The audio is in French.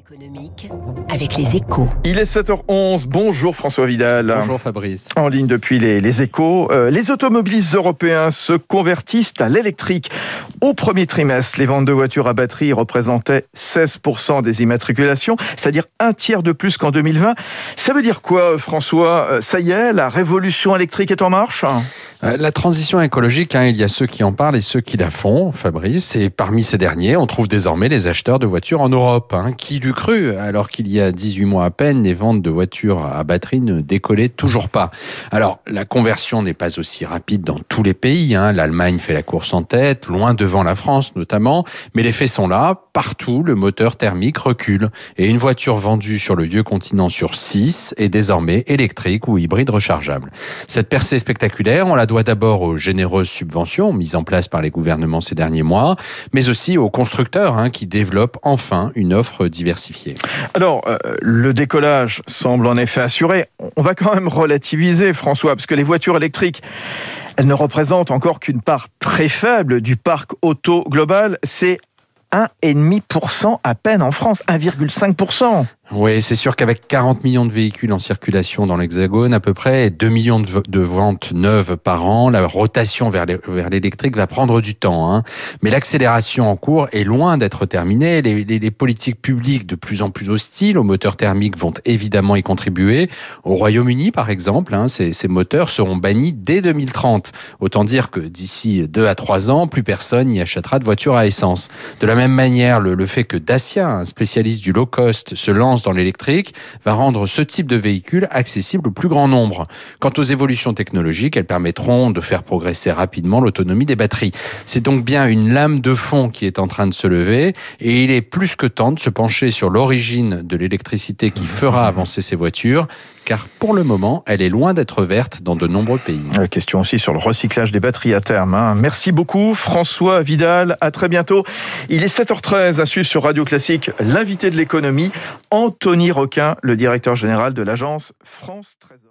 économique avec les échos. Il est 7h11. Bonjour François Vidal. Bonjour Fabrice. En ligne depuis les, les échos. Euh, les automobilistes européens se convertissent à l'électrique. Au premier trimestre, les ventes de voitures à batterie représentaient 16% des immatriculations, c'est-à-dire un tiers de plus qu'en 2020. Ça veut dire quoi, François? Euh, Ça y est, la révolution électrique est en marche? Euh, La transition écologique, hein, il y a ceux qui en parlent et ceux qui la font, Fabrice. Et parmi ces derniers, on trouve désormais les acheteurs de voitures en Europe. Hein. Qui l'eût cru Alors qu'il y a 18 mois à peine, les ventes de voitures à batterie ne décollaient toujours pas. Alors, la conversion n'est pas aussi rapide dans tous les pays. Hein. L'Allemagne fait la course en tête, loin devant la France notamment. Mais les faits sont là. Partout, le moteur thermique recule. Et une voiture vendue sur le vieux continent sur 6 est désormais électrique ou hybride rechargeable. Cette percée spectaculaire, on la doit d'abord aux généreuses subventions mises en place par les gouvernements ces derniers mois, mais aussi aux constructeurs hein, qui développent enfin une offre diversifiée. Alors, euh, le décollage semble en effet assuré. On va quand même relativiser, François, parce que les voitures électriques, elles ne représentent encore qu'une part très faible du parc auto global. C'est 1,5% à peine en France, 1,5%. Oui, c'est sûr qu'avec 40 millions de véhicules en circulation dans l'Hexagone à peu près, et 2 millions de, ventes neuves par an, la rotation vers l'électrique va prendre du temps. Hein. Mais l'accélération en cours est loin d'être terminée. Les, les- les politiques publiques de plus en plus hostiles aux moteurs thermiques vont évidemment y contribuer. Au Royaume-Uni, par exemple, hein, ces, ces moteurs seront bannis dès 2030. Autant dire que d'ici 2 à 3 ans, plus personne n'y achètera de voiture à essence. De la même manière, le, le fait que Dacia, un spécialiste du low cost, se lance dans l'électrique va rendre ce type de véhicule accessible au plus grand nombre. Quant aux évolutions technologiques, elles permettront de faire progresser rapidement l'autonomie des batteries. C'est donc bien une lame de fond qui est en train de se lever et il est plus que temps de se pencher sur l'origine de l'électricité qui fera avancer ces voitures car pour le moment, elle est loin d'être verte dans de nombreux pays. La question aussi sur le recyclage des batteries à terme. hein. Merci beaucoup, François Vidal. À très bientôt. Il est 7h13 à suivre sur Radio Classique l'invité de l'économie, Anthony Roquin, le directeur général de l'agence France Trésor.